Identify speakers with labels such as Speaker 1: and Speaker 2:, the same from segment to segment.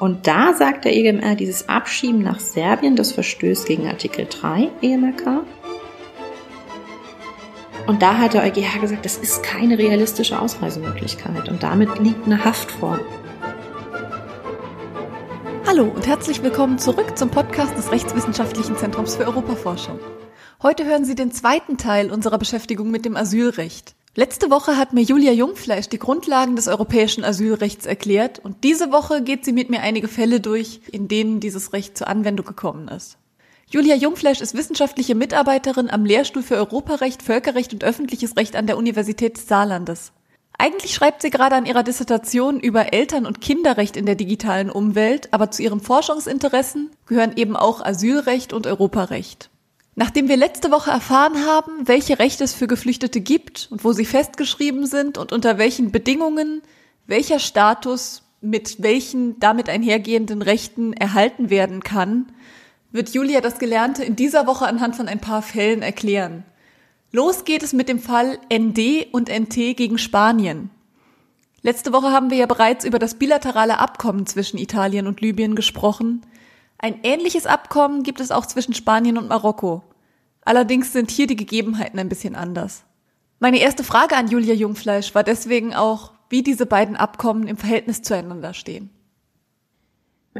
Speaker 1: Und da sagt der EGMR, dieses Abschieben nach Serbien, das verstößt gegen Artikel 3 EMRK. Und da hat der EuGH gesagt, das ist keine realistische Ausreisemöglichkeit und damit liegt eine Haft vor.
Speaker 2: Hallo und herzlich willkommen zurück zum Podcast des Rechtswissenschaftlichen Zentrums für Europaforschung. Heute hören Sie den zweiten Teil unserer Beschäftigung mit dem Asylrecht. Letzte Woche hat mir Julia Jungfleisch die Grundlagen des europäischen Asylrechts erklärt und diese Woche geht sie mit mir einige Fälle durch, in denen dieses Recht zur Anwendung gekommen ist. Julia Jungfleisch ist wissenschaftliche Mitarbeiterin am Lehrstuhl für Europarecht, Völkerrecht und öffentliches Recht an der Universität des Saarlandes. Eigentlich schreibt sie gerade an ihrer Dissertation über Eltern- und Kinderrecht in der digitalen Umwelt, aber zu ihren Forschungsinteressen gehören eben auch Asylrecht und Europarecht. Nachdem wir letzte Woche erfahren haben, welche Rechte es für Geflüchtete gibt und wo sie festgeschrieben sind und unter welchen Bedingungen welcher Status mit welchen damit einhergehenden Rechten erhalten werden kann, wird Julia das Gelernte in dieser Woche anhand von ein paar Fällen erklären. Los geht es mit dem Fall ND und NT gegen Spanien. Letzte Woche haben wir ja bereits über das bilaterale Abkommen zwischen Italien und Libyen gesprochen. Ein ähnliches Abkommen gibt es auch zwischen Spanien und Marokko. Allerdings sind hier die Gegebenheiten ein bisschen anders. Meine erste Frage an Julia Jungfleisch war deswegen auch, wie diese beiden Abkommen im Verhältnis zueinander stehen.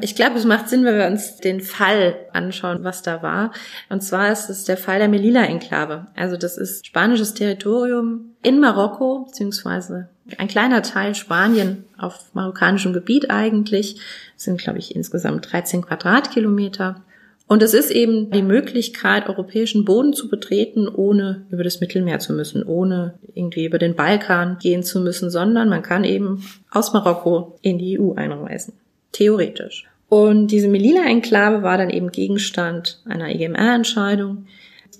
Speaker 1: Ich glaube, es macht Sinn, wenn wir uns den Fall anschauen, was da war. Und zwar ist es der Fall der Melilla-Enklave. Also das ist spanisches Territorium in Marokko, beziehungsweise ein kleiner Teil Spanien auf marokkanischem Gebiet eigentlich. Das sind, glaube ich, insgesamt 13 Quadratkilometer. Und es ist eben die Möglichkeit, europäischen Boden zu betreten, ohne über das Mittelmeer zu müssen, ohne irgendwie über den Balkan gehen zu müssen, sondern man kann eben aus Marokko in die EU einreisen. Theoretisch. Und diese Melilla-Enklave war dann eben Gegenstand einer EGMR-Entscheidung.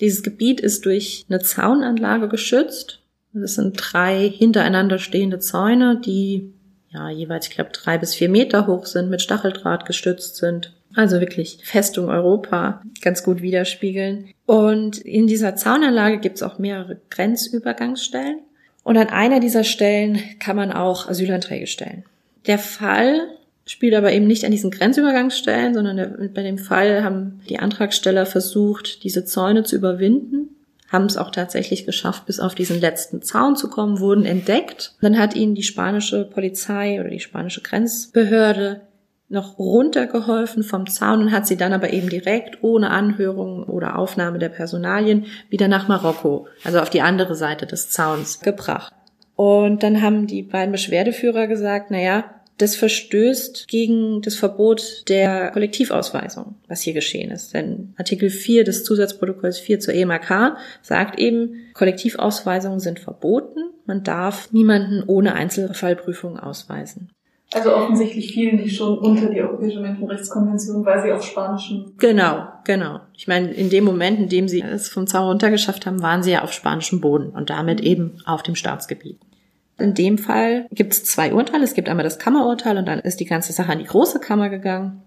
Speaker 1: Dieses Gebiet ist durch eine Zaunanlage geschützt. Das sind drei hintereinander stehende Zäune, die ja jeweils, ich glaube, drei bis vier Meter hoch sind, mit Stacheldraht gestützt sind also wirklich Festung Europa ganz gut widerspiegeln. Und in dieser Zaunanlage gibt es auch mehrere Grenzübergangsstellen. Und an einer dieser Stellen kann man auch Asylanträge stellen. Der Fall spielt aber eben nicht an diesen Grenzübergangsstellen, sondern der, bei dem Fall haben die Antragsteller versucht, diese Zäune zu überwinden, haben es auch tatsächlich geschafft, bis auf diesen letzten Zaun zu kommen, wurden entdeckt. Dann hat ihnen die spanische Polizei oder die spanische Grenzbehörde noch runtergeholfen vom Zaun und hat sie dann aber eben direkt ohne Anhörung oder Aufnahme der Personalien wieder nach Marokko, also auf die andere Seite des Zauns gebracht. Und dann haben die beiden Beschwerdeführer gesagt, naja, das verstößt gegen das Verbot der Kollektivausweisung, was hier geschehen ist. Denn Artikel 4 des Zusatzprotokolls 4 zur EMAK sagt eben, Kollektivausweisungen sind verboten. Man darf niemanden ohne Einzelfallprüfung ausweisen.
Speaker 2: Also offensichtlich fielen die schon unter die Europäische Menschenrechtskonvention, weil sie auf spanischem.
Speaker 1: Genau, genau. Ich meine, in dem Moment, in dem sie es vom Zaun runtergeschafft haben, waren sie ja auf spanischem Boden und damit eben auf dem Staatsgebiet. In dem Fall gibt es zwei Urteile. Es gibt einmal das Kammerurteil und dann ist die ganze Sache an die große Kammer gegangen.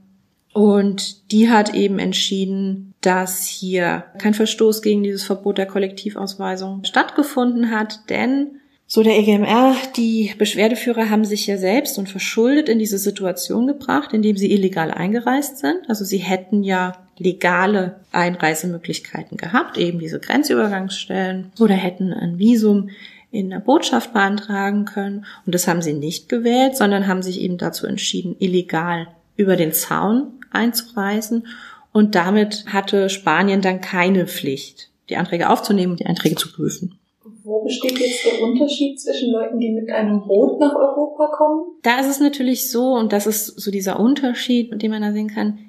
Speaker 1: Und die hat eben entschieden, dass hier kein Verstoß gegen dieses Verbot der Kollektivausweisung stattgefunden hat, denn so, der EGMR, die Beschwerdeführer haben sich ja selbst und verschuldet in diese Situation gebracht, indem sie illegal eingereist sind. Also sie hätten ja legale Einreisemöglichkeiten gehabt, eben diese Grenzübergangsstellen oder hätten ein Visum in der Botschaft beantragen können. Und das haben sie nicht gewählt, sondern haben sich eben dazu entschieden, illegal über den Zaun einzureisen. Und damit hatte Spanien dann keine Pflicht, die Anträge aufzunehmen und die Anträge zu prüfen.
Speaker 2: Wo besteht jetzt der Unterschied zwischen Leuten, die mit einem Boot nach Europa kommen?
Speaker 1: Da ist es natürlich so, und das ist so dieser Unterschied, den man da sehen kann.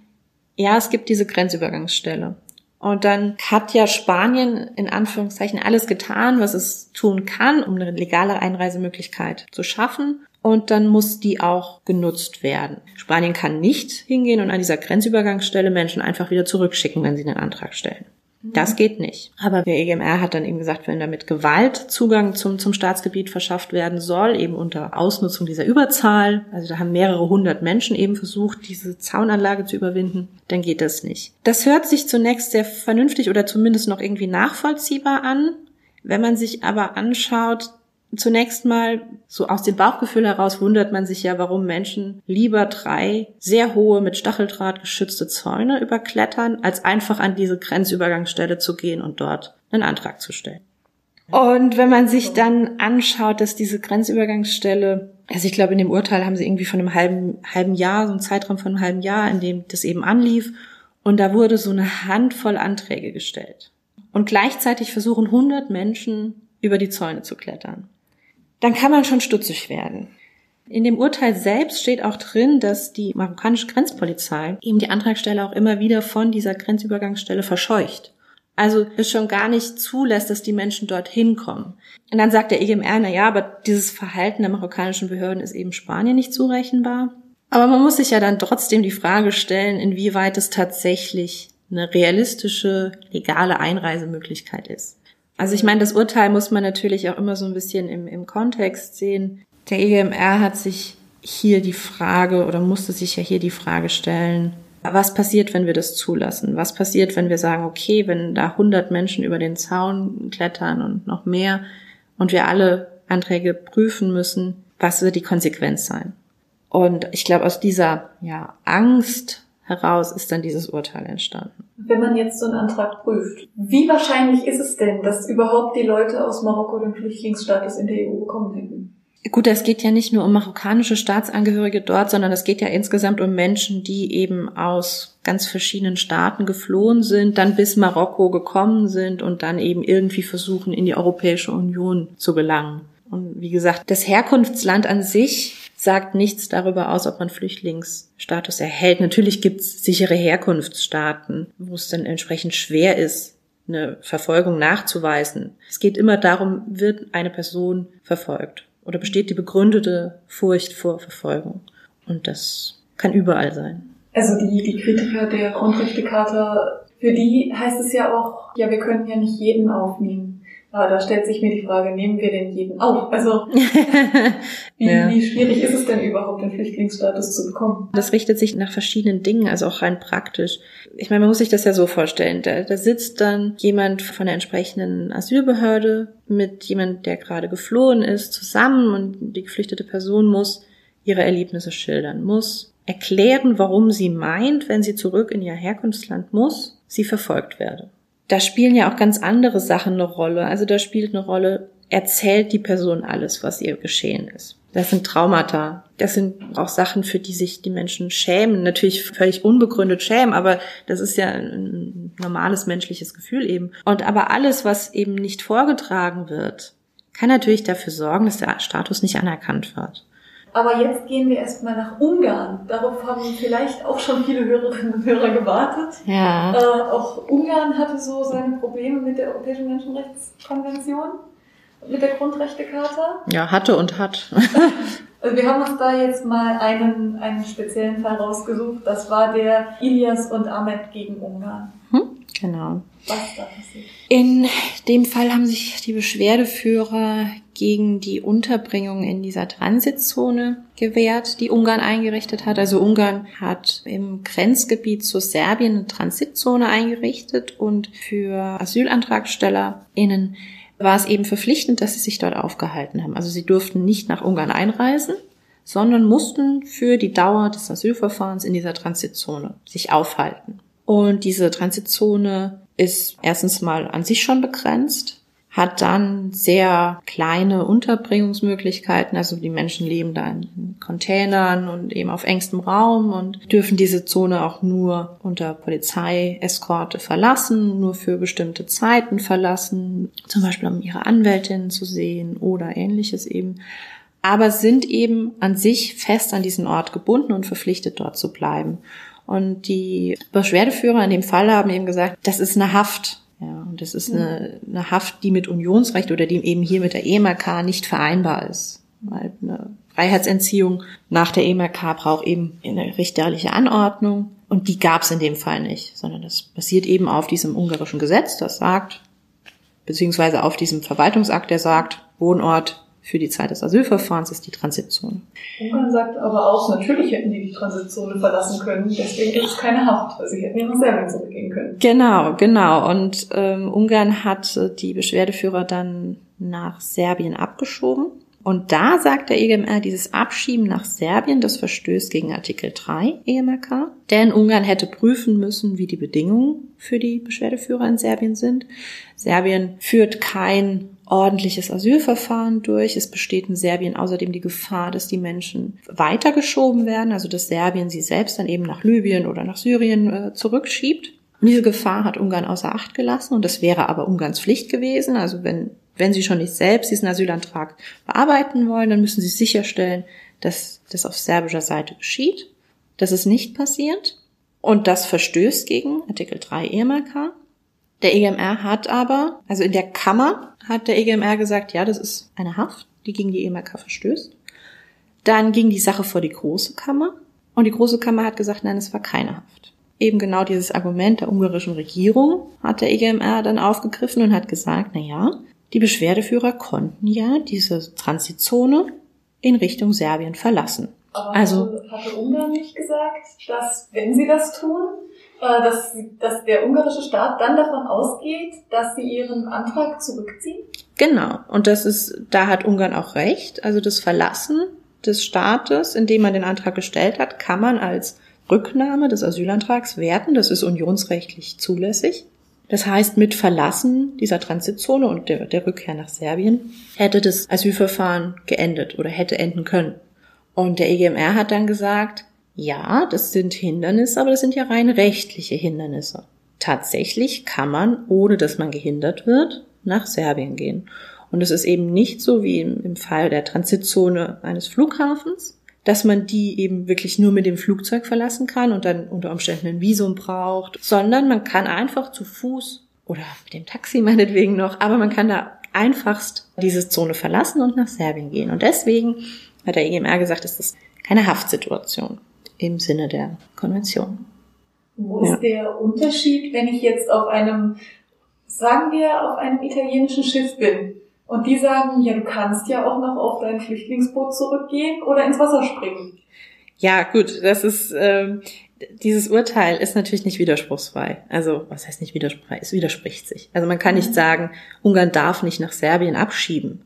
Speaker 1: Ja, es gibt diese Grenzübergangsstelle. Und dann hat ja Spanien in Anführungszeichen alles getan, was es tun kann, um eine legale Einreisemöglichkeit zu schaffen. Und dann muss die auch genutzt werden. Spanien kann nicht hingehen und an dieser Grenzübergangsstelle Menschen einfach wieder zurückschicken, wenn sie einen Antrag stellen. Das mhm. geht nicht. Aber der EGMR hat dann eben gesagt, wenn damit Gewalt Zugang zum, zum Staatsgebiet verschafft werden soll, eben unter Ausnutzung dieser Überzahl, also da haben mehrere hundert Menschen eben versucht, diese Zaunanlage zu überwinden, dann geht das nicht. Das hört sich zunächst sehr vernünftig oder zumindest noch irgendwie nachvollziehbar an. Wenn man sich aber anschaut, Zunächst mal, so aus dem Bauchgefühl heraus wundert man sich ja, warum Menschen lieber drei sehr hohe, mit Stacheldraht geschützte Zäune überklettern, als einfach an diese Grenzübergangsstelle zu gehen und dort einen Antrag zu stellen. Und wenn man sich dann anschaut, dass diese Grenzübergangsstelle, also ich glaube, in dem Urteil haben sie irgendwie von einem halben, halben Jahr, so einen Zeitraum von einem halben Jahr, in dem das eben anlief, und da wurde so eine Handvoll Anträge gestellt. Und gleichzeitig versuchen 100 Menschen über die Zäune zu klettern. Dann kann man schon stutzig werden. In dem Urteil selbst steht auch drin, dass die marokkanische Grenzpolizei eben die Antragsteller auch immer wieder von dieser Grenzübergangsstelle verscheucht. Also es schon gar nicht zulässt, dass die Menschen dorthin kommen. Und dann sagt der EGMR, na ja, aber dieses Verhalten der marokkanischen Behörden ist eben Spanien nicht zurechenbar. Aber man muss sich ja dann trotzdem die Frage stellen, inwieweit es tatsächlich eine realistische, legale Einreisemöglichkeit ist. Also ich meine, das Urteil muss man natürlich auch immer so ein bisschen im, im Kontext sehen. Der EGMR hat sich hier die Frage oder musste sich ja hier die Frage stellen, was passiert, wenn wir das zulassen? Was passiert, wenn wir sagen, okay, wenn da 100 Menschen über den Zaun klettern und noch mehr und wir alle Anträge prüfen müssen, was wird die Konsequenz sein? Und ich glaube, aus dieser ja, Angst heraus ist dann dieses Urteil entstanden.
Speaker 3: Wenn man jetzt so einen Antrag prüft, wie wahrscheinlich ist es denn, dass überhaupt die Leute aus Marokko den Flüchtlingsstatus in der EU bekommen hätten?
Speaker 1: Gut, es geht ja nicht nur um marokkanische Staatsangehörige dort, sondern es geht ja insgesamt um Menschen, die eben aus ganz verschiedenen Staaten geflohen sind, dann bis Marokko gekommen sind und dann eben irgendwie versuchen, in die Europäische Union zu gelangen. Und wie gesagt, das Herkunftsland an sich sagt nichts darüber aus, ob man Flüchtlingsstatus erhält. Natürlich gibt es sichere Herkunftsstaaten, wo es dann entsprechend schwer ist, eine Verfolgung nachzuweisen. Es geht immer darum, wird eine Person verfolgt oder besteht die begründete Furcht vor Verfolgung. Und das kann überall sein.
Speaker 3: Also die, die Kritiker der Grundrechtecharta, für die heißt es ja auch, ja, wir können ja nicht jeden aufnehmen. Aber da stellt sich mir die Frage, nehmen wir denn jeden auf? Also wie, ja. wie schwierig ist es denn überhaupt, den Flüchtlingsstatus zu bekommen?
Speaker 1: Das richtet sich nach verschiedenen Dingen, also auch rein praktisch. Ich meine, man muss sich das ja so vorstellen. Da, da sitzt dann jemand von der entsprechenden Asylbehörde mit jemand, der gerade geflohen ist, zusammen und die geflüchtete Person muss ihre Erlebnisse schildern, muss erklären, warum sie meint, wenn sie zurück in ihr Herkunftsland muss, sie verfolgt werde da spielen ja auch ganz andere Sachen eine Rolle. Also da spielt eine Rolle, erzählt die Person alles, was ihr geschehen ist. Das sind Traumata. Das sind auch Sachen, für die sich die Menschen schämen. Natürlich völlig unbegründet schämen, aber das ist ja ein normales menschliches Gefühl eben. Und aber alles, was eben nicht vorgetragen wird, kann natürlich dafür sorgen, dass der Status nicht anerkannt wird.
Speaker 3: Aber jetzt gehen wir erstmal nach Ungarn. Darauf haben vielleicht auch schon viele Hörerinnen und Hörer gewartet.
Speaker 1: Ja.
Speaker 3: Äh, auch Ungarn hatte so seine Probleme mit der Europäischen Menschenrechtskonvention, mit der Grundrechtecharta.
Speaker 1: Ja, hatte und hat.
Speaker 3: also wir haben uns da jetzt mal einen, einen speziellen Fall rausgesucht. Das war der Ilias und Ahmed gegen Ungarn.
Speaker 1: Hm? Genau. In dem Fall haben sich die Beschwerdeführer gegen die Unterbringung in dieser Transitzone gewehrt, die Ungarn eingerichtet hat. Also Ungarn hat im Grenzgebiet zu Serbien eine Transitzone eingerichtet und für AsylantragstellerInnen war es eben verpflichtend, dass sie sich dort aufgehalten haben. Also sie durften nicht nach Ungarn einreisen, sondern mussten für die Dauer des Asylverfahrens in dieser Transitzone sich aufhalten. Und diese Transitzone ist erstens mal an sich schon begrenzt, hat dann sehr kleine Unterbringungsmöglichkeiten, also die Menschen leben da in Containern und eben auf engstem Raum und dürfen diese Zone auch nur unter Polizeieskorte verlassen, nur für bestimmte Zeiten verlassen, zum Beispiel um ihre Anwältin zu sehen oder ähnliches eben aber sind eben an sich fest an diesen Ort gebunden und verpflichtet dort zu bleiben. Und die Beschwerdeführer in dem Fall haben eben gesagt, das ist eine Haft. Ja, und das ist eine, eine Haft, die mit Unionsrecht oder die eben hier mit der EMRK nicht vereinbar ist. Weil eine Freiheitsentziehung nach der EMRK braucht eben eine richterliche Anordnung. Und die gab es in dem Fall nicht, sondern das basiert eben auf diesem ungarischen Gesetz, das sagt, beziehungsweise auf diesem Verwaltungsakt, der sagt, Wohnort für die Zeit des Asylverfahrens ist die Transitzone.
Speaker 3: Ungarn sagt aber auch, natürlich hätten die die Transitzone verlassen können, deswegen ist es keine Haft, weil sie hätten ja nach Serbien zurückgehen können.
Speaker 1: Genau, genau. Und ähm, Ungarn hat die Beschwerdeführer dann nach Serbien abgeschoben. Und da sagt der EGMR, dieses Abschieben nach Serbien, das verstößt gegen Artikel 3 EMRK. Denn Ungarn hätte prüfen müssen, wie die Bedingungen für die Beschwerdeführer in Serbien sind. Serbien führt kein ordentliches Asylverfahren durch. Es besteht in Serbien außerdem die Gefahr, dass die Menschen weitergeschoben werden, also dass Serbien sie selbst dann eben nach Libyen oder nach Syrien äh, zurückschiebt. Und diese Gefahr hat Ungarn außer Acht gelassen und das wäre aber Ungarns Pflicht gewesen. Also wenn, wenn sie schon nicht selbst diesen Asylantrag bearbeiten wollen, dann müssen sie sicherstellen, dass das auf serbischer Seite geschieht. Das ist nicht passiert und das verstößt gegen Artikel 3 EMRK. Der EGMR hat aber, also in der Kammer hat der EGMR gesagt, ja, das ist eine Haft, die gegen die EMRK verstößt. Dann ging die Sache vor die Große Kammer und die Große Kammer hat gesagt, nein, es war keine Haft. Eben genau dieses Argument der ungarischen Regierung hat der EGMR dann aufgegriffen und hat gesagt, na ja, die Beschwerdeführer konnten ja diese Transitzone in Richtung Serbien verlassen.
Speaker 2: Aber also hatte Ungarn nicht gesagt, dass wenn sie das tun, dass, dass der ungarische Staat dann davon ausgeht, dass sie ihren Antrag zurückziehen?
Speaker 1: Genau. Und das ist, da hat Ungarn auch recht. Also das Verlassen des Staates, in dem man den Antrag gestellt hat, kann man als Rücknahme des Asylantrags werten. Das ist unionsrechtlich zulässig. Das heißt, mit Verlassen dieser Transitzone und der, der Rückkehr nach Serbien hätte das Asylverfahren geendet oder hätte enden können. Und der EGMR hat dann gesagt, ja, das sind Hindernisse, aber das sind ja rein rechtliche Hindernisse. Tatsächlich kann man, ohne dass man gehindert wird, nach Serbien gehen. Und es ist eben nicht so wie im, Fall der Transitzone eines Flughafens, dass man die eben wirklich nur mit dem Flugzeug verlassen kann und dann unter Umständen ein Visum braucht, sondern man kann einfach zu Fuß oder mit dem Taxi meinetwegen noch, aber man kann da einfachst diese Zone verlassen und nach Serbien gehen. Und deswegen hat der EGMR gesagt, es ist keine Haftsituation im Sinne der Konvention.
Speaker 2: Wo ist der Unterschied, wenn ich jetzt auf einem, sagen wir, auf einem italienischen Schiff bin und die sagen, ja, du kannst ja auch noch auf dein Flüchtlingsboot zurückgehen oder ins Wasser springen?
Speaker 1: Ja, gut, das ist ähm, dieses Urteil ist natürlich nicht widerspruchsfrei. Also, was heißt nicht widerspruchsfrei? Es widerspricht sich. Also man kann nicht mhm. sagen, Ungarn darf nicht nach Serbien abschieben.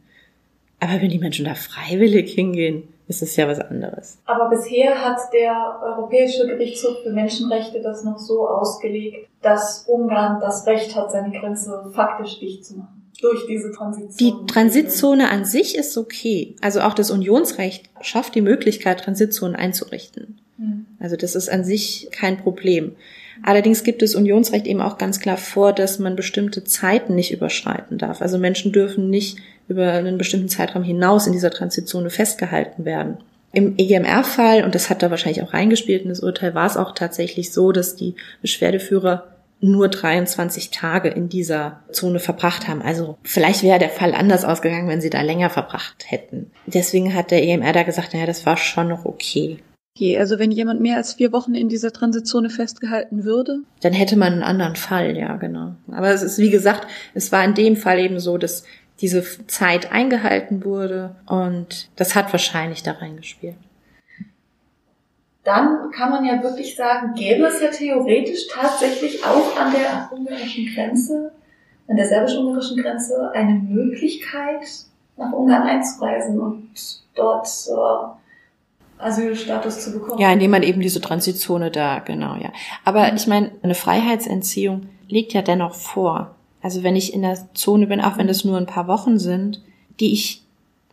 Speaker 1: Aber wenn die Menschen da freiwillig hingehen, ist es ja was anderes.
Speaker 2: Aber bisher hat der Europäische Gerichtshof für Menschenrechte das noch so ausgelegt, dass Ungarn das Recht hat, seine Grenze faktisch dicht zu machen. Durch diese Transitzone.
Speaker 1: Die Transitzone an sich ist okay. Also auch das Unionsrecht schafft die Möglichkeit, Transitzonen einzurichten. Hm. Also das ist an sich kein Problem. Allerdings gibt es Unionsrecht eben auch ganz klar vor, dass man bestimmte Zeiten nicht überschreiten darf. Also Menschen dürfen nicht über einen bestimmten Zeitraum hinaus in dieser Transitzone festgehalten werden. Im EGMR-Fall, und das hat da wahrscheinlich auch reingespielt in das Urteil, war es auch tatsächlich so, dass die Beschwerdeführer nur 23 Tage in dieser Zone verbracht haben. Also vielleicht wäre der Fall anders ausgegangen, wenn sie da länger verbracht hätten. Deswegen hat der EMR da gesagt, naja, das war schon noch okay.
Speaker 2: Okay, also wenn jemand mehr als vier Wochen in dieser Transitzone festgehalten würde?
Speaker 1: Dann hätte man einen anderen Fall, ja, genau. Aber es ist, wie gesagt, es war in dem Fall eben so, dass diese Zeit eingehalten wurde und das hat wahrscheinlich da reingespielt.
Speaker 2: Dann kann man ja wirklich sagen, gäbe es ja theoretisch tatsächlich auch an der ungarischen Grenze, an der serbisch-ungarischen Grenze eine Möglichkeit, nach Ungarn einzureisen und dort äh, Asylstatus zu bekommen.
Speaker 1: Ja, indem man eben diese Transitzone da, genau, ja. Aber mhm. ich meine, eine Freiheitsentziehung liegt ja dennoch vor. Also wenn ich in der Zone bin, auch wenn es nur ein paar Wochen sind, die ich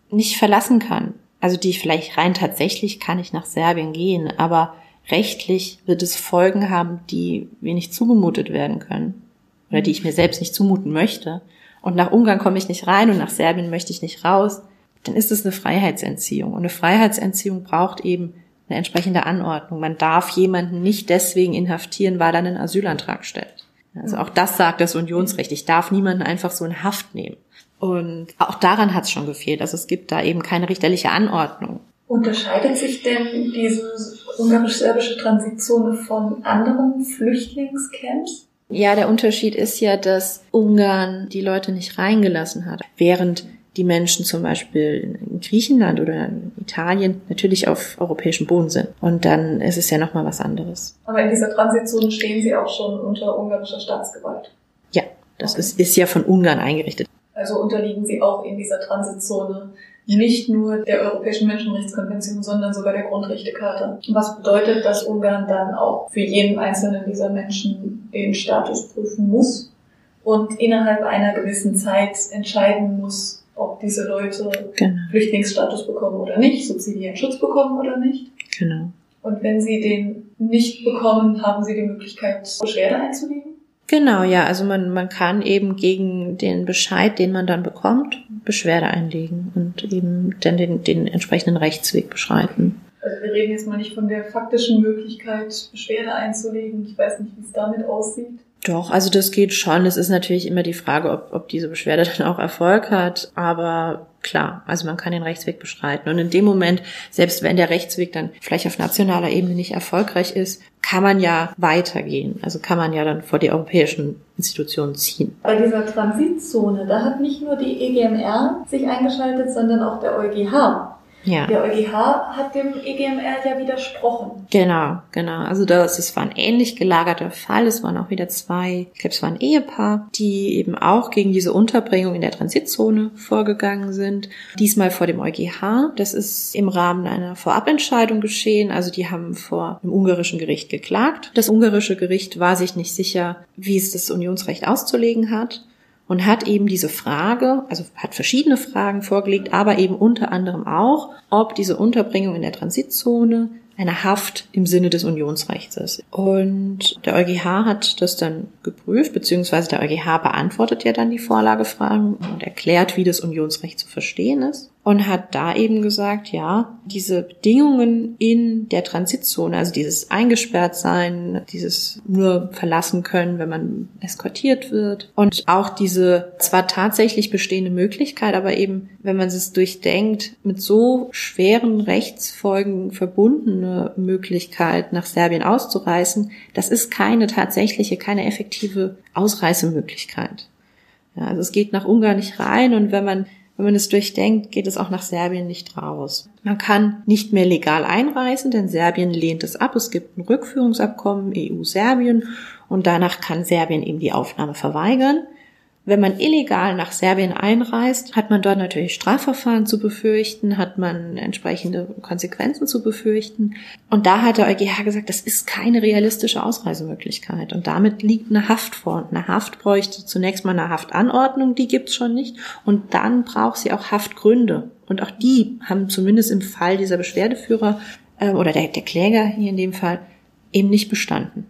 Speaker 1: nicht verlassen kann. Also die ich vielleicht rein tatsächlich kann ich nach Serbien gehen, aber rechtlich wird es Folgen haben, die mir nicht zugemutet werden können oder die ich mir selbst nicht zumuten möchte. Und nach Ungarn komme ich nicht rein und nach Serbien möchte ich nicht raus. Dann ist es eine Freiheitsentziehung. Und eine Freiheitsentziehung braucht eben eine entsprechende Anordnung. Man darf jemanden nicht deswegen inhaftieren, weil er einen Asylantrag stellt. Also auch das sagt das Unionsrecht. Ich darf niemanden einfach so in Haft nehmen. Und auch daran hat es schon gefehlt. Also es gibt da eben keine richterliche Anordnung.
Speaker 2: Unterscheidet sich denn diese ungarisch-serbische Transitzone von anderen Flüchtlingscamps?
Speaker 1: Ja, der Unterschied ist ja, dass Ungarn die Leute nicht reingelassen hat, während die Menschen zum Beispiel in Griechenland oder in Italien natürlich auf europäischem Boden sind. Und dann ist es ja nochmal was anderes.
Speaker 2: Aber in dieser Transitzone stehen sie auch schon unter ungarischer Staatsgewalt.
Speaker 1: Ja, das okay. ist, ist ja von Ungarn eingerichtet.
Speaker 2: Also unterliegen sie auch in dieser Transitzone nicht nur der Europäischen Menschenrechtskonvention, sondern sogar der Grundrechtecharta. Was bedeutet, dass Ungarn dann auch für jeden einzelnen dieser Menschen den Status prüfen muss und innerhalb einer gewissen Zeit entscheiden muss, ob diese Leute genau. Flüchtlingsstatus bekommen oder nicht, subsidiären Schutz bekommen oder nicht.
Speaker 1: Genau.
Speaker 2: Und wenn sie den nicht bekommen, haben sie die Möglichkeit, Beschwerde einzulegen?
Speaker 1: Genau, ja. Also man, man kann eben gegen den Bescheid, den man dann bekommt, Beschwerde einlegen und eben dann den, den entsprechenden Rechtsweg beschreiten.
Speaker 2: Also wir reden jetzt mal nicht von der faktischen Möglichkeit, Beschwerde einzulegen. Ich weiß nicht, wie es damit aussieht.
Speaker 1: Doch, also das geht schon. Es ist natürlich immer die Frage, ob, ob diese Beschwerde dann auch Erfolg hat. Aber klar, also man kann den Rechtsweg beschreiten. Und in dem Moment, selbst wenn der Rechtsweg dann vielleicht auf nationaler Ebene nicht erfolgreich ist, kann man ja weitergehen. Also kann man ja dann vor die europäischen Institutionen ziehen.
Speaker 2: Bei dieser Transitzone, da hat nicht nur die EGMR sich eingeschaltet, sondern auch der EuGH. Ja. Der EuGH hat dem EGMR ja widersprochen.
Speaker 1: Genau, genau. Also das, es war ein ähnlich gelagerter Fall. Es waren auch wieder zwei, ich glaube, es war ein Ehepaar, die eben auch gegen diese Unterbringung in der Transitzone vorgegangen sind. Diesmal vor dem EuGH. Das ist im Rahmen einer Vorabentscheidung geschehen. Also die haben vor dem ungarischen Gericht geklagt. Das ungarische Gericht war sich nicht sicher, wie es das Unionsrecht auszulegen hat und hat eben diese Frage, also hat verschiedene Fragen vorgelegt, aber eben unter anderem auch, ob diese Unterbringung in der Transitzone eine Haft im Sinne des Unionsrechts ist. Und der EuGH hat das dann geprüft, beziehungsweise der EuGH beantwortet ja dann die Vorlagefragen und erklärt, wie das Unionsrecht zu verstehen ist. Und hat da eben gesagt, ja, diese Bedingungen in der Transitzone, also dieses eingesperrt sein, dieses nur verlassen können, wenn man eskortiert wird und auch diese zwar tatsächlich bestehende Möglichkeit, aber eben, wenn man es durchdenkt, mit so schweren Rechtsfolgen verbundene Möglichkeit, nach Serbien auszureisen, das ist keine tatsächliche, keine effektive Ausreisemöglichkeit. Ja, also es geht nach Ungarn nicht rein und wenn man wenn man es durchdenkt, geht es auch nach Serbien nicht raus. Man kann nicht mehr legal einreisen, denn Serbien lehnt es ab. Es gibt ein Rückführungsabkommen EU-Serbien und danach kann Serbien eben die Aufnahme verweigern. Wenn man illegal nach Serbien einreist, hat man dort natürlich Strafverfahren zu befürchten, hat man entsprechende Konsequenzen zu befürchten. Und da hat der EuGH gesagt, das ist keine realistische Ausreisemöglichkeit. Und damit liegt eine Haft vor. Und eine Haft bräuchte zunächst mal eine Haftanordnung, die gibt's schon nicht. Und dann braucht sie auch Haftgründe. Und auch die haben zumindest im Fall dieser Beschwerdeführer äh, oder der, der Kläger hier in dem Fall eben nicht bestanden.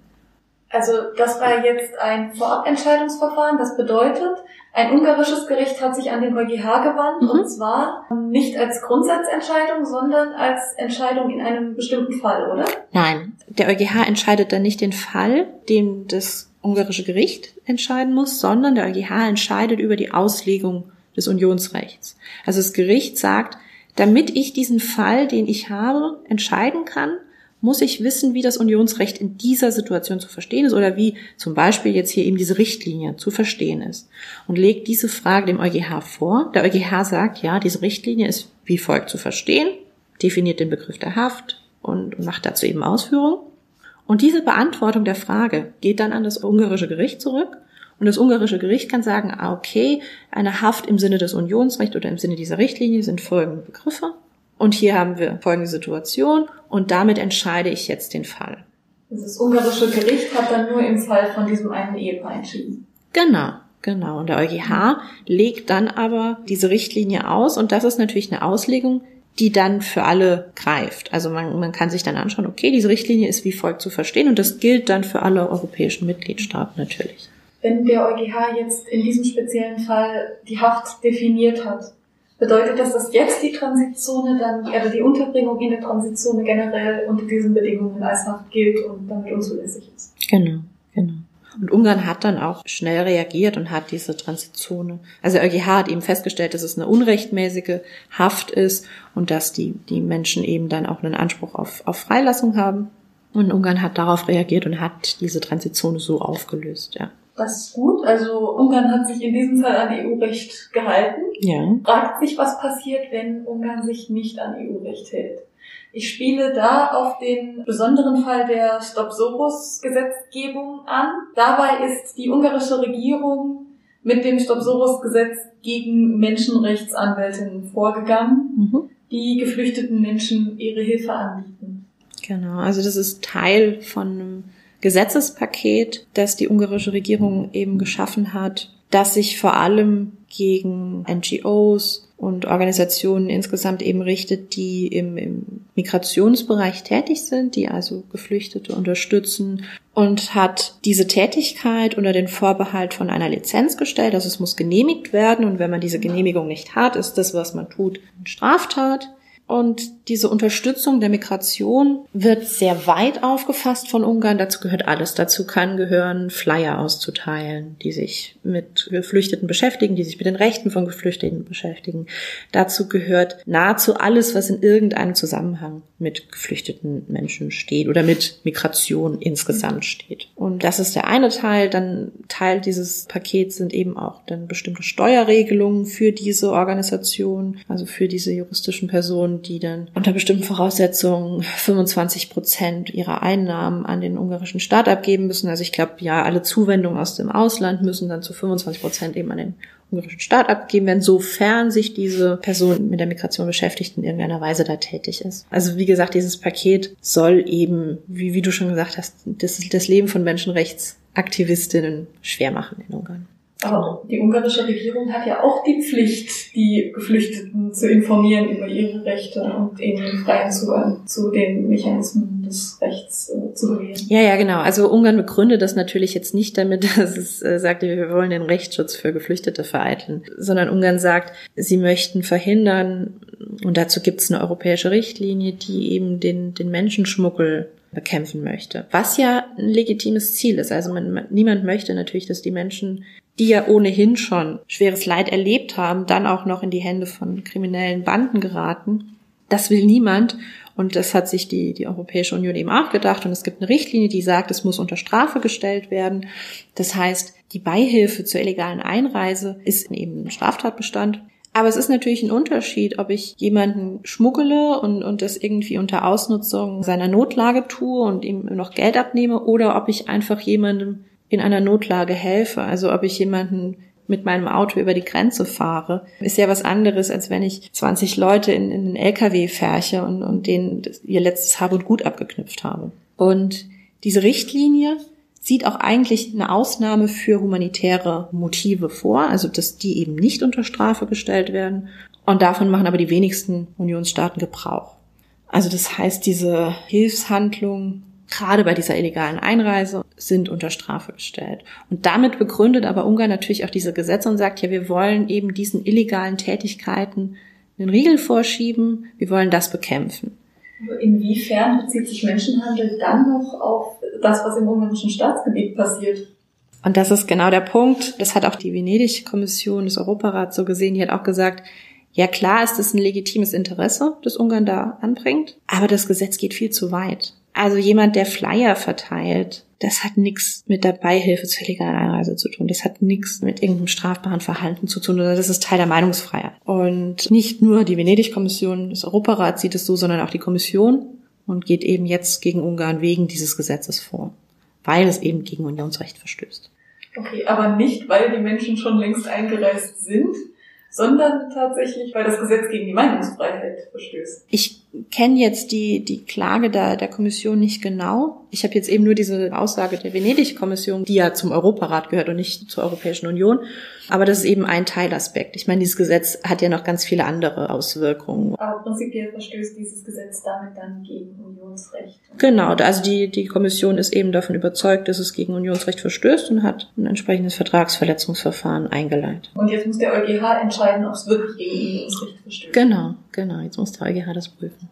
Speaker 2: Also das war jetzt ein Vorabentscheidungsverfahren. Das bedeutet, ein ungarisches Gericht hat sich an den EuGH gewandt mhm. und zwar nicht als Grundsatzentscheidung, sondern als Entscheidung in einem bestimmten Fall, oder?
Speaker 1: Nein, der EuGH entscheidet dann nicht den Fall, den das ungarische Gericht entscheiden muss, sondern der EuGH entscheidet über die Auslegung des Unionsrechts. Also das Gericht sagt, damit ich diesen Fall, den ich habe, entscheiden kann, muss ich wissen, wie das Unionsrecht in dieser Situation zu verstehen ist oder wie zum Beispiel jetzt hier eben diese Richtlinie zu verstehen ist. Und legt diese Frage dem EuGH vor. Der EuGH sagt, ja, diese Richtlinie ist wie folgt zu verstehen, definiert den Begriff der Haft und macht dazu eben Ausführungen. Und diese Beantwortung der Frage geht dann an das ungarische Gericht zurück. Und das ungarische Gericht kann sagen, ah, okay, eine Haft im Sinne des Unionsrechts oder im Sinne dieser Richtlinie sind folgende Begriffe. Und hier haben wir folgende Situation und damit entscheide ich jetzt den Fall.
Speaker 2: Das ungarische Gericht hat dann nur im Fall von diesem einen Ehepaar entschieden.
Speaker 1: Genau, genau. Und der EuGH legt dann aber diese Richtlinie aus und das ist natürlich eine Auslegung, die dann für alle greift. Also man, man kann sich dann anschauen, okay, diese Richtlinie ist wie folgt zu verstehen und das gilt dann für alle europäischen Mitgliedstaaten natürlich.
Speaker 2: Wenn der EuGH jetzt in diesem speziellen Fall die Haft definiert hat, Bedeutet das, dass jetzt die Transitzone dann, oder die Unterbringung in der Transitzone generell unter diesen Bedingungen als Haft gilt und damit unzulässig ist?
Speaker 1: Genau, genau. Und Ungarn hat dann auch schnell reagiert und hat diese Transitzone, also der EuGH hat eben festgestellt, dass es eine unrechtmäßige Haft ist und dass die, die Menschen eben dann auch einen Anspruch auf, auf Freilassung haben. Und Ungarn hat darauf reagiert und hat diese Transitzone so aufgelöst, ja.
Speaker 2: Das ist gut. Also Ungarn hat sich in diesem Fall an EU-Recht gehalten.
Speaker 1: Ja.
Speaker 2: Fragt sich, was passiert, wenn Ungarn sich nicht an EU-Recht hält. Ich spiele da auf den besonderen Fall der Stop-Soros-Gesetzgebung an. Dabei ist die ungarische Regierung mit dem Stop-Soros-Gesetz gegen Menschenrechtsanwältinnen vorgegangen, mhm. die geflüchteten Menschen ihre Hilfe anbieten.
Speaker 1: Genau, also das ist Teil von einem Gesetzespaket, das die ungarische Regierung eben geschaffen hat, das sich vor allem gegen NGOs, und Organisationen insgesamt eben richtet, die im, im Migrationsbereich tätig sind, die also Geflüchtete unterstützen und hat diese Tätigkeit unter den Vorbehalt von einer Lizenz gestellt. Also es muss genehmigt werden und wenn man diese Genehmigung nicht hat, ist das, was man tut, eine Straftat. Und diese Unterstützung der Migration wird sehr weit aufgefasst von Ungarn. Dazu gehört alles. Dazu kann gehören, Flyer auszuteilen, die sich mit Geflüchteten beschäftigen, die sich mit den Rechten von Geflüchteten beschäftigen. Dazu gehört nahezu alles, was in irgendeinem Zusammenhang mit geflüchteten Menschen steht oder mit Migration insgesamt steht. Und das ist der eine Teil. Dann Teil dieses Pakets sind eben auch dann bestimmte Steuerregelungen für diese Organisation, also für diese juristischen Personen die dann unter bestimmten Voraussetzungen 25 Prozent ihrer Einnahmen an den ungarischen Staat abgeben müssen. Also ich glaube, ja, alle Zuwendungen aus dem Ausland müssen dann zu 25 Prozent eben an den ungarischen Staat abgegeben werden, sofern sich diese Person mit der Migration beschäftigt in irgendeiner Weise da tätig ist. Also wie gesagt, dieses Paket soll eben, wie, wie du schon gesagt hast, das, das Leben von Menschenrechtsaktivistinnen schwer machen in Ungarn.
Speaker 2: Aber die ungarische Regierung hat ja auch die Pflicht, die Geflüchteten zu informieren über ihre Rechte und ihnen freien Zugang zu den Mechanismen des Rechts äh, zu gewähren.
Speaker 1: Ja, ja, genau. Also Ungarn begründet das natürlich jetzt nicht damit, dass es äh, sagt, wir wollen den Rechtsschutz für Geflüchtete vereiteln, sondern Ungarn sagt, sie möchten verhindern, und dazu gibt es eine europäische Richtlinie, die eben den, den Menschenschmuggel bekämpfen möchte. Was ja ein legitimes Ziel ist. Also man, man, niemand möchte natürlich, dass die Menschen die ja ohnehin schon schweres Leid erlebt haben, dann auch noch in die Hände von kriminellen Banden geraten. Das will niemand. Und das hat sich die, die Europäische Union eben auch gedacht. Und es gibt eine Richtlinie, die sagt, es muss unter Strafe gestellt werden. Das heißt, die Beihilfe zur illegalen Einreise ist eben ein Straftatbestand. Aber es ist natürlich ein Unterschied, ob ich jemanden schmuggele und, und das irgendwie unter Ausnutzung seiner Notlage tue und ihm noch Geld abnehme oder ob ich einfach jemandem in einer Notlage helfe. Also ob ich jemanden mit meinem Auto über die Grenze fahre, ist ja was anderes, als wenn ich 20 Leute in, in einen LKW färche und, und denen ihr letztes Hab und Gut abgeknüpft habe. Und diese Richtlinie sieht auch eigentlich eine Ausnahme für humanitäre Motive vor, also dass die eben nicht unter Strafe gestellt werden. Und davon machen aber die wenigsten Unionsstaaten Gebrauch. Also das heißt, diese Hilfshandlung gerade bei dieser illegalen Einreise, sind unter Strafe gestellt. Und damit begründet aber Ungarn natürlich auch diese Gesetze und sagt, ja, wir wollen eben diesen illegalen Tätigkeiten einen Riegel vorschieben, wir wollen das bekämpfen.
Speaker 2: Inwiefern bezieht sich Menschenhandel dann noch auf das, was im ungarischen Staatsgebiet passiert?
Speaker 1: Und das ist genau der Punkt. Das hat auch die Venedig-Kommission des Europarats so gesehen. Die hat auch gesagt, ja klar ist es ein legitimes Interesse, das Ungarn da anbringt, aber das Gesetz geht viel zu weit. Also jemand, der Flyer verteilt, das hat nichts mit der Beihilfe zur legalen Einreise zu tun. Das hat nichts mit irgendeinem strafbaren Verhalten zu tun, das ist Teil der Meinungsfreiheit. Und nicht nur die Venedig-Kommission des Europarats sieht es so, sondern auch die Kommission und geht eben jetzt gegen Ungarn wegen dieses Gesetzes vor, weil es eben gegen Unionsrecht verstößt.
Speaker 2: Okay, aber nicht, weil die Menschen schon längst eingereist sind, sondern tatsächlich, weil das Gesetz gegen die Meinungsfreiheit verstößt.
Speaker 1: Ich kenne jetzt die, die Klage der, der Kommission nicht genau. Ich habe jetzt eben nur diese Aussage der Venedig-Kommission, die ja zum Europarat gehört und nicht zur Europäischen Union. Aber das ist eben ein Teilaspekt. Ich meine, dieses Gesetz hat ja noch ganz viele andere Auswirkungen.
Speaker 2: Aber prinzipiell verstößt dieses Gesetz damit dann gegen Unionsrecht.
Speaker 1: Genau, also die, die Kommission ist eben davon überzeugt, dass es gegen Unionsrecht verstößt und hat ein entsprechendes Vertragsverletzungsverfahren eingeleitet.
Speaker 2: Und jetzt muss der EuGH entscheiden, ob es wirklich gegen Unionsrecht verstößt.
Speaker 1: Genau, genau. Jetzt muss der EuGH das prüfen.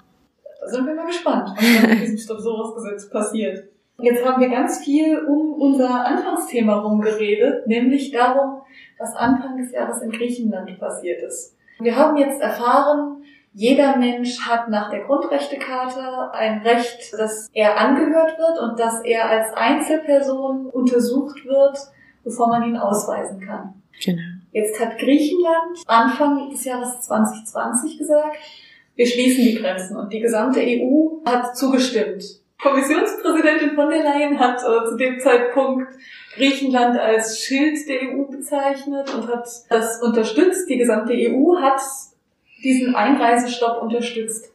Speaker 2: Da sind wir mal gespannt, was mit diesem Stop-Soros-Gesetz passiert. Jetzt haben wir ganz viel um unser Anfangsthema rumgeredet, nämlich darum, was Anfang des Jahres in Griechenland passiert ist. Wir haben jetzt erfahren, jeder Mensch hat nach der Grundrechtecharta ein Recht, dass er angehört wird und dass er als Einzelperson untersucht wird, bevor man ihn ausweisen kann.
Speaker 1: Genau.
Speaker 2: Jetzt hat Griechenland Anfang des Jahres 2020 gesagt, wir schließen die Grenzen und die gesamte EU hat zugestimmt Kommissionspräsidentin von der Leyen hat äh, zu dem Zeitpunkt Griechenland als Schild der EU bezeichnet und hat das unterstützt. Die gesamte EU hat diesen Einreisestopp unterstützt.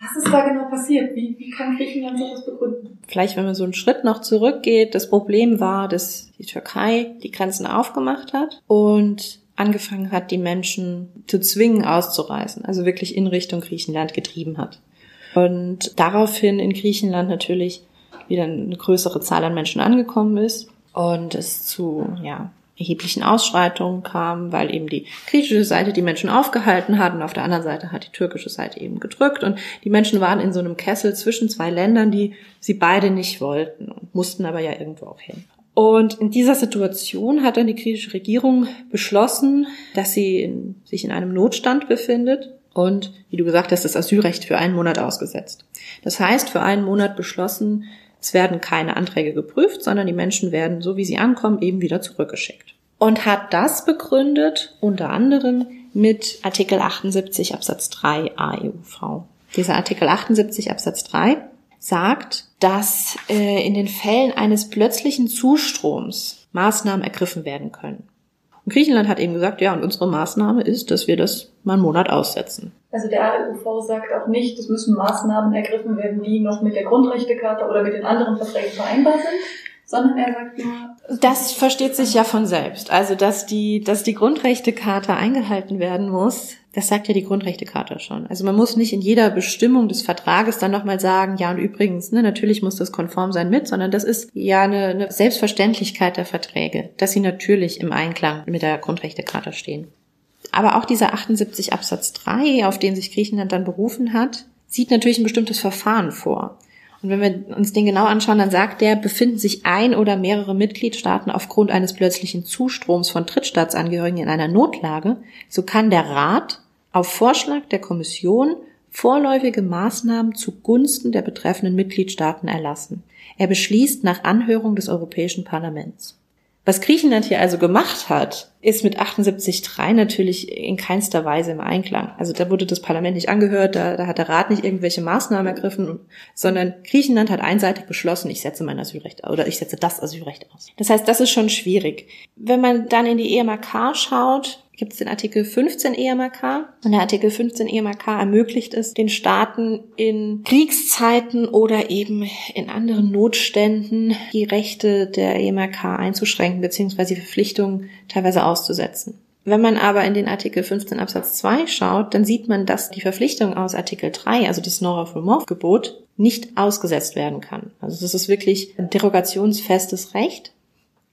Speaker 2: Was ist da genau passiert? Wie, wie kann Griechenland sowas begründen?
Speaker 1: Vielleicht, wenn man so einen Schritt noch zurückgeht, das Problem war, dass die Türkei die Grenzen aufgemacht hat und angefangen hat, die Menschen zu zwingen, auszureisen, also wirklich in Richtung Griechenland getrieben hat. Und daraufhin in Griechenland natürlich wieder eine größere Zahl an Menschen angekommen ist und es zu ja, erheblichen Ausschreitungen kam, weil eben die griechische Seite die Menschen aufgehalten hat und auf der anderen Seite hat die türkische Seite eben gedrückt und die Menschen waren in so einem Kessel zwischen zwei Ländern, die sie beide nicht wollten und mussten aber ja irgendwo auch hin. Und in dieser Situation hat dann die griechische Regierung beschlossen, dass sie in, sich in einem Notstand befindet und, wie du gesagt hast, das Asylrecht für einen Monat ausgesetzt. Das heißt, für einen Monat beschlossen, es werden keine Anträge geprüft, sondern die Menschen werden, so wie sie ankommen, eben wieder zurückgeschickt. Und hat das begründet unter anderem mit Artikel 78 Absatz 3 AEUV. Dieser Artikel 78 Absatz 3 sagt, dass äh, in den Fällen eines plötzlichen Zustroms Maßnahmen ergriffen werden können. Und Griechenland hat eben gesagt, ja, und unsere Maßnahme ist, dass wir das mal einen Monat aussetzen.
Speaker 2: Also der AEUV sagt auch nicht, es müssen Maßnahmen ergriffen werden, die noch mit der Grundrechtecharta oder mit den anderen Verträgen vereinbar sind, sondern er sagt nur.
Speaker 1: Das versteht sich ja von selbst. Also, dass die, dass die Grundrechtecharta eingehalten werden muss, das sagt ja die Grundrechtecharta schon. Also man muss nicht in jeder Bestimmung des Vertrages dann nochmal sagen, ja und übrigens, ne, natürlich muss das konform sein mit, sondern das ist ja eine, eine Selbstverständlichkeit der Verträge, dass sie natürlich im Einklang mit der Grundrechtecharta stehen. Aber auch dieser 78 Absatz 3, auf den sich Griechenland dann berufen hat, sieht natürlich ein bestimmtes Verfahren vor. Und wenn wir uns den genau anschauen, dann sagt der, befinden sich ein oder mehrere Mitgliedstaaten aufgrund eines plötzlichen Zustroms von Drittstaatsangehörigen in einer Notlage, so kann der Rat auf Vorschlag der Kommission vorläufige Maßnahmen zugunsten der betreffenden Mitgliedstaaten erlassen. Er beschließt nach Anhörung des Europäischen Parlaments. Was Griechenland hier also gemacht hat, ist mit 78.3 natürlich in keinster Weise im Einklang. Also da wurde das Parlament nicht angehört, da, da hat der Rat nicht irgendwelche Maßnahmen ergriffen, sondern Griechenland hat einseitig beschlossen, ich setze mein Asylrecht oder ich setze das Asylrecht aus. Das heißt, das ist schon schwierig. Wenn man dann in die EMAK schaut, gibt es den Artikel 15 EMRK. Und der Artikel 15 EMRK ermöglicht es den Staaten in Kriegszeiten oder eben in anderen Notständen die Rechte der EMRK einzuschränken bzw. die Verpflichtungen teilweise auszusetzen. Wenn man aber in den Artikel 15 Absatz 2 schaut, dann sieht man, dass die Verpflichtung aus Artikel 3, also das Non-Refoulement-Gebot, nicht ausgesetzt werden kann. Also das ist wirklich ein derogationsfestes Recht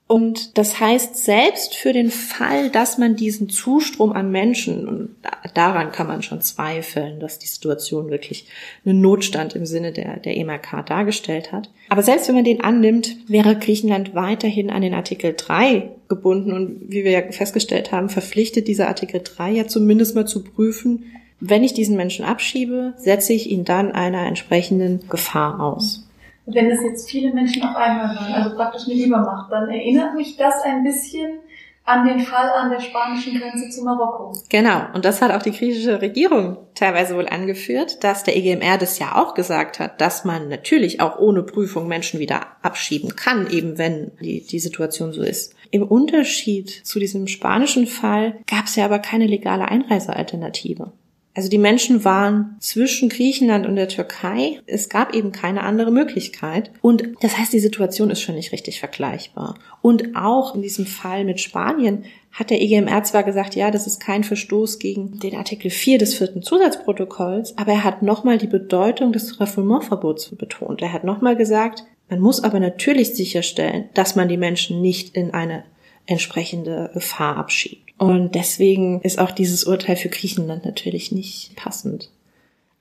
Speaker 1: und das heißt, selbst für den Fall, dass man diesen Zustrom an Menschen, und daran kann man schon zweifeln, dass die Situation wirklich einen Notstand im Sinne der, der EMRK dargestellt hat. Aber selbst wenn man den annimmt, wäre Griechenland weiterhin an den Artikel 3 gebunden. Und wie wir ja festgestellt haben, verpflichtet dieser Artikel 3 ja zumindest mal zu prüfen, wenn ich diesen Menschen abschiebe, setze ich ihn dann einer entsprechenden Gefahr aus.
Speaker 2: Wenn das jetzt viele Menschen auf einmal waren, also praktisch eine Übermacht, dann erinnert mich das ein bisschen an den Fall an der spanischen Grenze zu Marokko.
Speaker 1: Genau, und das hat auch die griechische Regierung teilweise wohl angeführt, dass der EGMR das ja auch gesagt hat, dass man natürlich auch ohne Prüfung Menschen wieder abschieben kann, eben wenn die, die Situation so ist. Im Unterschied zu diesem spanischen Fall gab es ja aber keine legale Einreisealternative. Also die Menschen waren zwischen Griechenland und der Türkei. Es gab eben keine andere Möglichkeit. Und das heißt, die Situation ist schon nicht richtig vergleichbar. Und auch in diesem Fall mit Spanien hat der EGMR zwar gesagt, ja, das ist kein Verstoß gegen den Artikel 4 des vierten Zusatzprotokolls, aber er hat nochmal die Bedeutung des Refoulementverbots betont. Er hat nochmal gesagt, man muss aber natürlich sicherstellen, dass man die Menschen nicht in eine entsprechende Gefahr abschiebt. Und deswegen ist auch dieses Urteil für Griechenland natürlich nicht passend.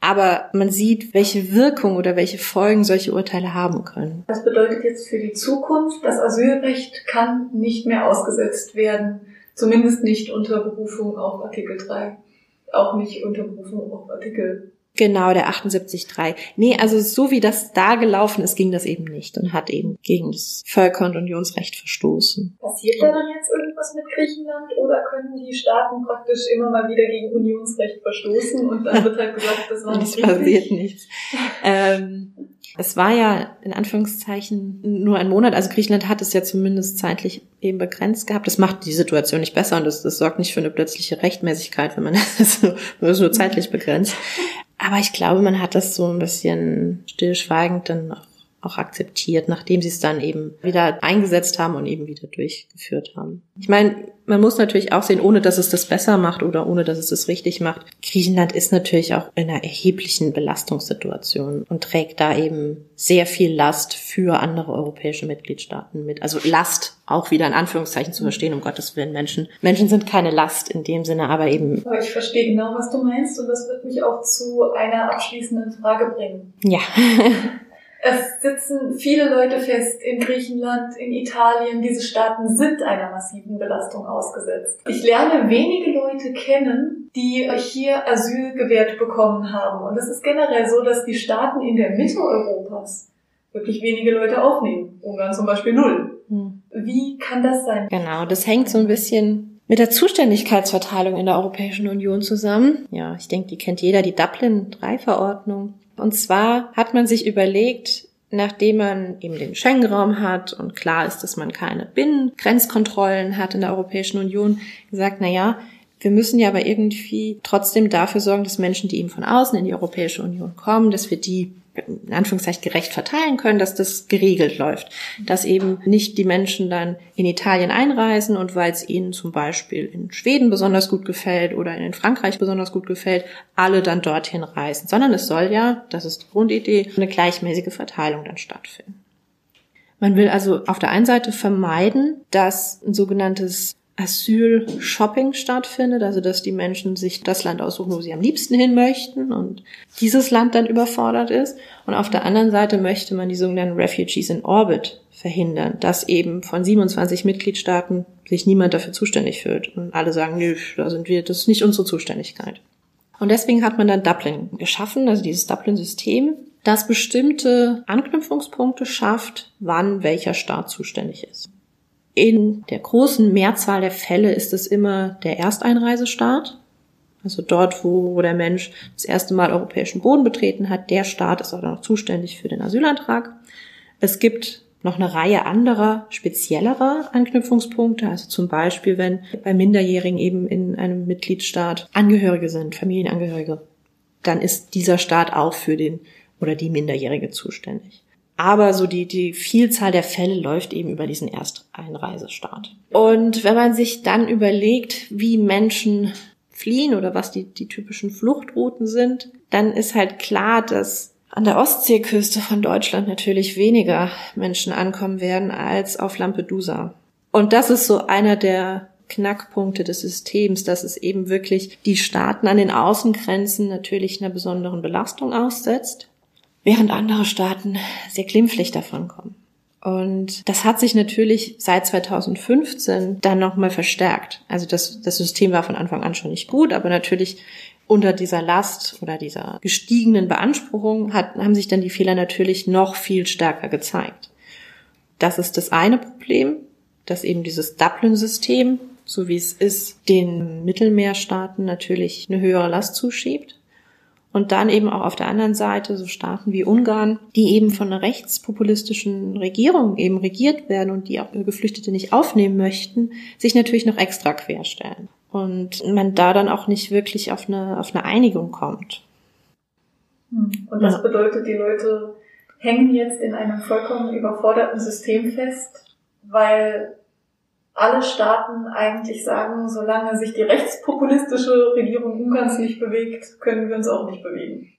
Speaker 1: Aber man sieht, welche Wirkung oder welche Folgen solche Urteile haben können.
Speaker 2: Das bedeutet jetzt für die Zukunft, das Asylrecht kann nicht mehr ausgesetzt werden. Zumindest nicht unter Berufung auf Artikel 3. Auch nicht unter Berufung auf Artikel
Speaker 1: Genau, der 78.3. Nee, also so wie das da gelaufen ist, ging das eben nicht und hat eben gegen das Völker- und Unionsrecht verstoßen.
Speaker 2: Passiert da dann jetzt irgendwas mit Griechenland oder können die Staaten praktisch immer mal wieder gegen Unionsrecht verstoßen und dann wird halt gesagt, das war nicht
Speaker 1: Das passiert nichts. ähm, Es war ja in Anführungszeichen nur ein Monat, also Griechenland hat es ja zumindest zeitlich eben begrenzt gehabt. Das macht die Situation nicht besser und das, das sorgt nicht für eine plötzliche Rechtmäßigkeit, wenn man es nur zeitlich begrenzt. Aber ich glaube, man hat das so ein bisschen stillschweigend dann auch auch akzeptiert, nachdem sie es dann eben wieder eingesetzt haben und eben wieder durchgeführt haben. Ich meine, man muss natürlich auch sehen, ohne dass es das besser macht oder ohne dass es das richtig macht. Griechenland ist natürlich auch in einer erheblichen Belastungssituation und trägt da eben sehr viel Last für andere europäische Mitgliedstaaten mit. Also Last auch wieder in Anführungszeichen zu verstehen, um Gottes Willen. Menschen, Menschen sind keine Last in dem Sinne, aber eben.
Speaker 2: Aber ich verstehe genau, was du meinst und das wird mich auch zu einer abschließenden Frage bringen.
Speaker 1: Ja.
Speaker 2: Es sitzen viele Leute fest in Griechenland, in Italien. Diese Staaten sind einer massiven Belastung ausgesetzt. Ich lerne wenige Leute kennen, die hier Asyl gewährt bekommen haben. Und es ist generell so, dass die Staaten in der Mitte Europas wirklich wenige Leute aufnehmen. Ungarn zum Beispiel null. Hm. Wie kann das sein?
Speaker 1: Genau, das hängt so ein bisschen mit der Zuständigkeitsverteilung in der Europäischen Union zusammen. Ja, ich denke, die kennt jeder, die Dublin-3-Verordnung. Und zwar hat man sich überlegt, nachdem man eben den Schengen-Raum hat und klar ist, dass man keine Binnengrenzkontrollen hat in der Europäischen Union, gesagt, na ja, wir müssen ja aber irgendwie trotzdem dafür sorgen, dass Menschen, die eben von außen in die Europäische Union kommen, dass wir die in Anführungszeichen gerecht verteilen können, dass das geregelt läuft. Dass eben nicht die Menschen dann in Italien einreisen und weil es ihnen zum Beispiel in Schweden besonders gut gefällt oder in Frankreich besonders gut gefällt, alle dann dorthin reisen, sondern es soll ja, das ist die Grundidee, eine gleichmäßige Verteilung dann stattfinden. Man will also auf der einen Seite vermeiden, dass ein sogenanntes Asyl-Shopping stattfindet, also dass die Menschen sich das Land aussuchen, wo sie am liebsten hin möchten und dieses Land dann überfordert ist. Und auf der anderen Seite möchte man die sogenannten Refugees in Orbit verhindern, dass eben von 27 Mitgliedstaaten sich niemand dafür zuständig fühlt und alle sagen, nö, da sind wir, das ist nicht unsere Zuständigkeit. Und deswegen hat man dann Dublin geschaffen, also dieses Dublin-System, das bestimmte Anknüpfungspunkte schafft, wann welcher Staat zuständig ist. In der großen Mehrzahl der Fälle ist es immer der Ersteinreisestaat. Also dort, wo, wo der Mensch das erste Mal europäischen Boden betreten hat, der Staat ist auch noch zuständig für den Asylantrag. Es gibt noch eine Reihe anderer, speziellerer Anknüpfungspunkte. Also zum Beispiel, wenn bei Minderjährigen eben in einem Mitgliedstaat Angehörige sind, Familienangehörige, dann ist dieser Staat auch für den oder die Minderjährige zuständig. Aber so die, die Vielzahl der Fälle läuft eben über diesen Ersteinreisestaat. Und wenn man sich dann überlegt, wie Menschen fliehen oder was die, die typischen Fluchtrouten sind, dann ist halt klar, dass an der Ostseeküste von Deutschland natürlich weniger Menschen ankommen werden als auf Lampedusa. Und das ist so einer der Knackpunkte des Systems, dass es eben wirklich die Staaten an den Außengrenzen natürlich einer besonderen Belastung aussetzt während andere Staaten sehr glimpflich davon kommen. Und das hat sich natürlich seit 2015 dann nochmal verstärkt. Also das, das System war von Anfang an schon nicht gut, aber natürlich unter dieser Last oder dieser gestiegenen Beanspruchung hat, haben sich dann die Fehler natürlich noch viel stärker gezeigt. Das ist das eine Problem, dass eben dieses Dublin-System, so wie es ist, den Mittelmeerstaaten natürlich eine höhere Last zuschiebt. Und dann eben auch auf der anderen Seite so Staaten wie Ungarn, die eben von einer rechtspopulistischen Regierung eben regiert werden und die auch Geflüchtete nicht aufnehmen möchten, sich natürlich noch extra querstellen. Und man da dann auch nicht wirklich auf eine, auf eine Einigung kommt.
Speaker 2: Hm. Und das bedeutet, die Leute hängen jetzt in einem vollkommen überforderten System fest, weil alle Staaten eigentlich sagen, solange sich die rechtspopulistische Regierung Ungarns nicht bewegt, können wir uns auch nicht bewegen.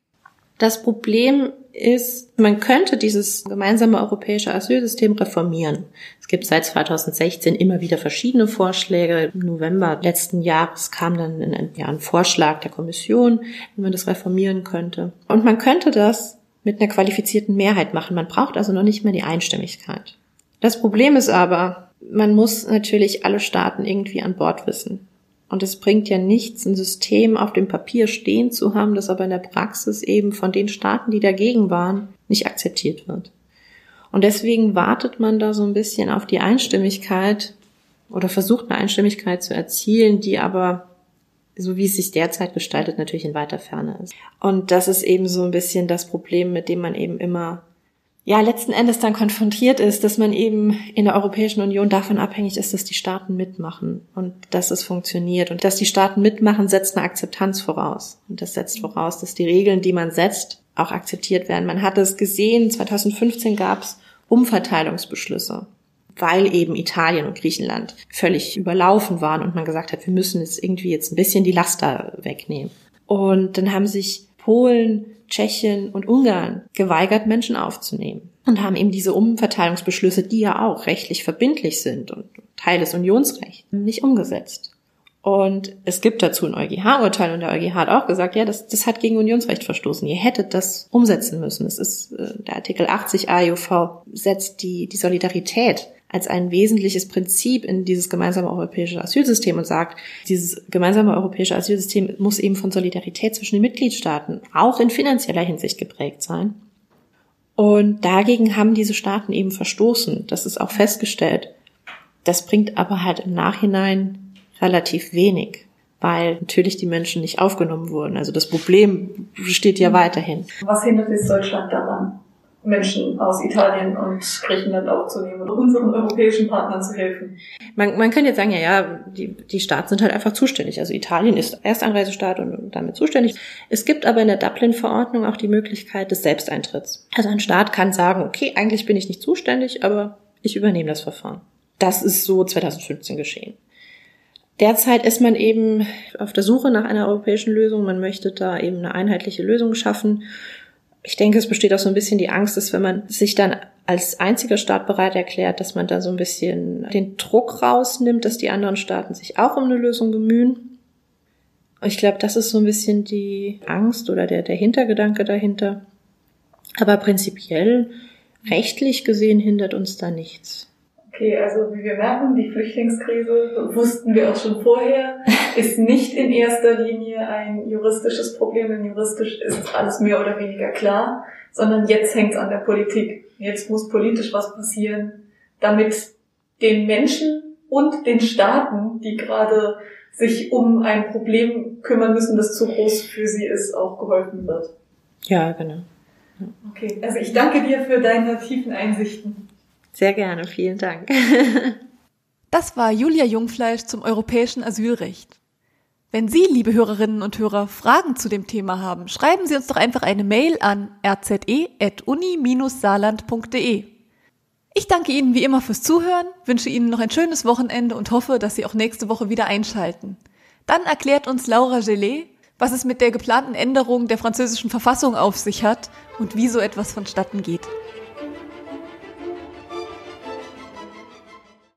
Speaker 1: Das Problem ist, man könnte dieses gemeinsame europäische Asylsystem reformieren. Es gibt seit 2016 immer wieder verschiedene Vorschläge. Im November letzten Jahres kam dann ein, ja, ein Vorschlag der Kommission, wie man das reformieren könnte. Und man könnte das mit einer qualifizierten Mehrheit machen. Man braucht also noch nicht mehr die Einstimmigkeit. Das Problem ist aber, man muss natürlich alle Staaten irgendwie an Bord wissen. Und es bringt ja nichts, ein System auf dem Papier stehen zu haben, das aber in der Praxis eben von den Staaten, die dagegen waren, nicht akzeptiert wird. Und deswegen wartet man da so ein bisschen auf die Einstimmigkeit oder versucht eine Einstimmigkeit zu erzielen, die aber, so wie es sich derzeit gestaltet, natürlich in weiter Ferne ist. Und das ist eben so ein bisschen das Problem, mit dem man eben immer ja letzten Endes dann konfrontiert ist, dass man eben in der Europäischen Union davon abhängig ist, dass die Staaten mitmachen und dass es funktioniert. Und dass die Staaten mitmachen, setzt eine Akzeptanz voraus. Und das setzt voraus, dass die Regeln, die man setzt, auch akzeptiert werden. Man hat es gesehen, 2015 gab es Umverteilungsbeschlüsse, weil eben Italien und Griechenland völlig überlaufen waren und man gesagt hat, wir müssen jetzt irgendwie jetzt ein bisschen die Laster wegnehmen. Und dann haben sich Polen, Tschechien und Ungarn geweigert, Menschen aufzunehmen und haben eben diese Umverteilungsbeschlüsse, die ja auch rechtlich verbindlich sind und Teil des Unionsrechts, nicht umgesetzt. Und es gibt dazu ein EuGH-Urteil und der EuGH hat auch gesagt, ja, das, das hat gegen Unionsrecht verstoßen. Ihr hättet das umsetzen müssen. Es ist äh, der Artikel 80 AEUV setzt die, die Solidarität als ein wesentliches Prinzip in dieses gemeinsame europäische Asylsystem und sagt, dieses gemeinsame europäische Asylsystem muss eben von Solidarität zwischen den Mitgliedstaaten auch in finanzieller Hinsicht geprägt sein. Und dagegen haben diese Staaten eben verstoßen. Das ist auch festgestellt. Das bringt aber halt im Nachhinein relativ wenig, weil natürlich die Menschen nicht aufgenommen wurden. Also das Problem besteht ja weiterhin.
Speaker 2: Was hindert jetzt Deutschland daran? Menschen aus Italien und Griechenland aufzunehmen und unseren europäischen Partnern zu helfen.
Speaker 1: Man, man könnte jetzt sagen, ja, ja, die, die Staaten sind halt einfach zuständig. Also Italien ist Erstanreisestaat und damit zuständig. Es gibt aber in der Dublin-Verordnung auch die Möglichkeit des Selbsteintritts. Also ein Staat kann sagen, okay, eigentlich bin ich nicht zuständig, aber ich übernehme das Verfahren. Das ist so 2015 geschehen. Derzeit ist man eben auf der Suche nach einer europäischen Lösung. Man möchte da eben eine einheitliche Lösung schaffen. Ich denke, es besteht auch so ein bisschen die Angst, dass wenn man sich dann als einziger Staat bereit erklärt, dass man da so ein bisschen den Druck rausnimmt, dass die anderen Staaten sich auch um eine Lösung bemühen. Ich glaube, das ist so ein bisschen die Angst oder der, der Hintergedanke dahinter. Aber prinzipiell, rechtlich gesehen, hindert uns da nichts.
Speaker 2: Okay, also wie wir merken, die Flüchtlingskrise, wussten wir auch schon vorher, ist nicht in erster Linie ein juristisches Problem, denn juristisch ist alles mehr oder weniger klar, sondern jetzt hängt es an der Politik. Jetzt muss politisch was passieren, damit den Menschen und den Staaten, die gerade sich um ein Problem kümmern müssen, das zu groß für sie ist, auch geholfen wird.
Speaker 1: Ja, genau.
Speaker 2: Okay, also ich danke dir für deine tiefen Einsichten.
Speaker 1: Sehr gerne, vielen Dank.
Speaker 3: Das war Julia Jungfleisch zum europäischen Asylrecht. Wenn Sie, liebe Hörerinnen und Hörer, Fragen zu dem Thema haben, schreiben Sie uns doch einfach eine Mail an rze.uni-saarland.de. Ich danke Ihnen wie immer fürs Zuhören, wünsche Ihnen noch ein schönes Wochenende und hoffe, dass Sie auch nächste Woche wieder einschalten. Dann erklärt uns Laura Gelet, was es mit der geplanten Änderung der französischen Verfassung auf sich hat und wie so etwas vonstatten geht.